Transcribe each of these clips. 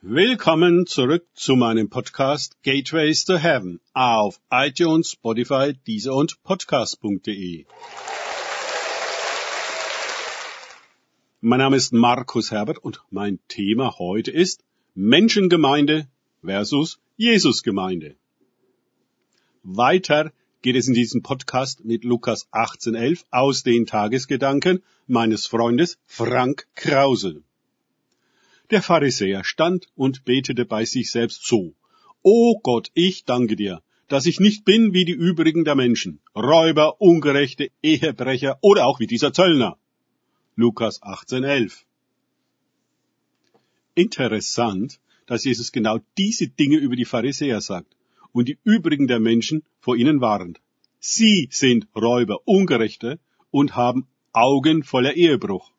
Willkommen zurück zu meinem Podcast Gateways to Heaven auf iTunes, Spotify, Deezer und Podcast.de. Mein Name ist Markus Herbert und mein Thema heute ist Menschengemeinde versus Jesusgemeinde. Weiter geht es in diesem Podcast mit Lukas 18.11 aus den Tagesgedanken meines Freundes Frank Krause. Der Pharisäer stand und betete bei sich selbst so. O Gott, ich danke dir, dass ich nicht bin wie die übrigen der Menschen, Räuber, Ungerechte, Ehebrecher oder auch wie dieser Zöllner. Lukas 18,11. Interessant, dass Jesus genau diese Dinge über die Pharisäer sagt und die übrigen der Menschen vor ihnen warnt. Sie sind Räuber, Ungerechte und haben Augen voller Ehebruch.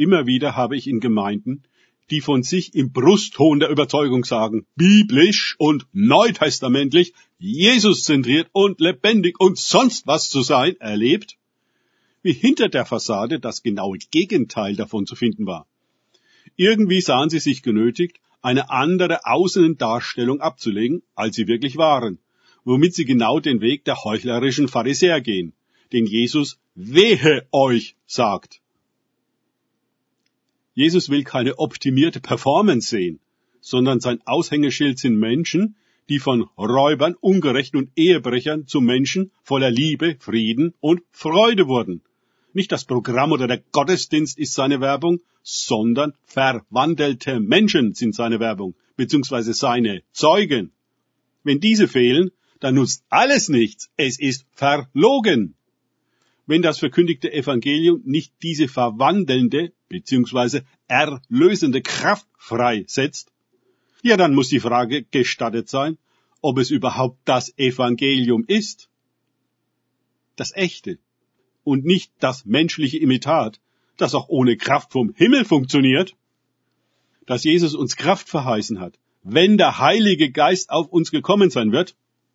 Immer wieder habe ich in Gemeinden, die von sich im Brustton der Überzeugung sagen, biblisch und neutestamentlich, Jesus zentriert und lebendig und sonst was zu sein, erlebt, wie hinter der Fassade das genaue Gegenteil davon zu finden war. Irgendwie sahen sie sich genötigt, eine andere Außendarstellung abzulegen, als sie wirklich waren, womit sie genau den Weg der heuchlerischen Pharisäer gehen, den Jesus wehe euch sagt. Jesus will keine optimierte Performance sehen, sondern sein Aushängeschild sind Menschen, die von Räubern, Ungerechten und Ehebrechern zu Menschen voller Liebe, Frieden und Freude wurden. Nicht das Programm oder der Gottesdienst ist seine Werbung, sondern verwandelte Menschen sind seine Werbung, beziehungsweise seine Zeugen. Wenn diese fehlen, dann nutzt alles nichts. Es ist verlogen wenn das verkündigte Evangelium nicht diese verwandelnde bzw. erlösende Kraft freisetzt, ja dann muss die Frage gestattet sein, ob es überhaupt das Evangelium ist. Das echte und nicht das menschliche Imitat, das auch ohne Kraft vom Himmel funktioniert. Dass Jesus uns Kraft verheißen hat, wenn der Heilige Geist auf uns gekommen sein wird,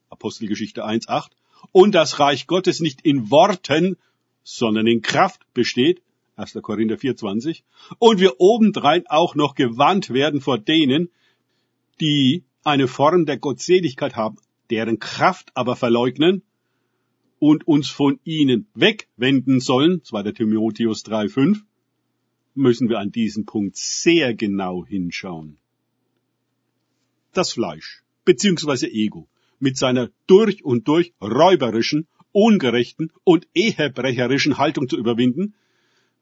Apostelgeschichte 1.8, und das Reich Gottes nicht in Worten, sondern in Kraft besteht, 1. Korinther 4.20, und wir obendrein auch noch gewarnt werden vor denen, die eine Form der Gottseligkeit haben, deren Kraft aber verleugnen und uns von ihnen wegwenden sollen, 2. Timotheus 3.5, müssen wir an diesem Punkt sehr genau hinschauen. Das Fleisch, beziehungsweise Ego, mit seiner durch und durch räuberischen, ungerechten und ehebrecherischen Haltung zu überwinden,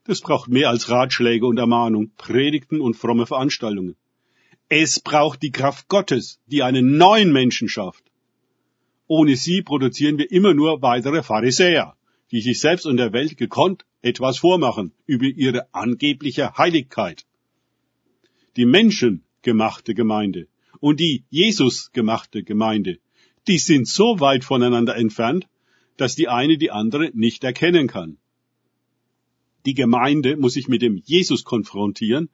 das braucht mehr als Ratschläge und Ermahnung, Predigten und fromme Veranstaltungen. Es braucht die Kraft Gottes, die einen neuen Menschen schafft. Ohne sie produzieren wir immer nur weitere Pharisäer, die sich selbst und der Welt gekonnt etwas vormachen über ihre angebliche Heiligkeit. Die menschengemachte Gemeinde und die Jesus gemachte Gemeinde die sind so weit voneinander entfernt, dass die eine die andere nicht erkennen kann. Die Gemeinde muss sich mit dem Jesus konfrontieren,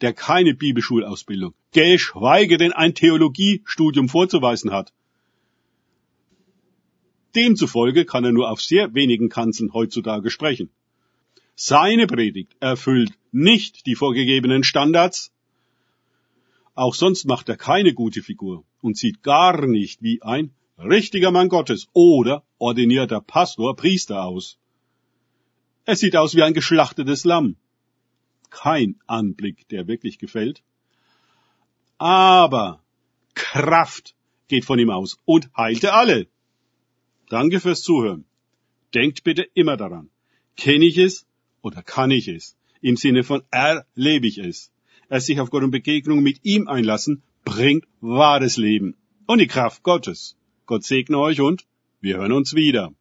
der keine Bibelschulausbildung, geschweige denn ein Theologiestudium vorzuweisen hat. Demzufolge kann er nur auf sehr wenigen Kanzeln heutzutage sprechen. Seine Predigt erfüllt nicht die vorgegebenen Standards, auch sonst macht er keine gute Figur und sieht gar nicht wie ein richtiger Mann Gottes oder ordinierter Pastor, Priester aus. Er sieht aus wie ein geschlachtetes Lamm. Kein Anblick, der wirklich gefällt. Aber Kraft geht von ihm aus und heilte alle. Danke fürs Zuhören. Denkt bitte immer daran. Kenne ich es oder kann ich es? Im Sinne von erlebe ich es es sich auf Gott und Begegnung mit ihm einlassen, bringt wahres Leben und die Kraft Gottes. Gott segne euch und wir hören uns wieder.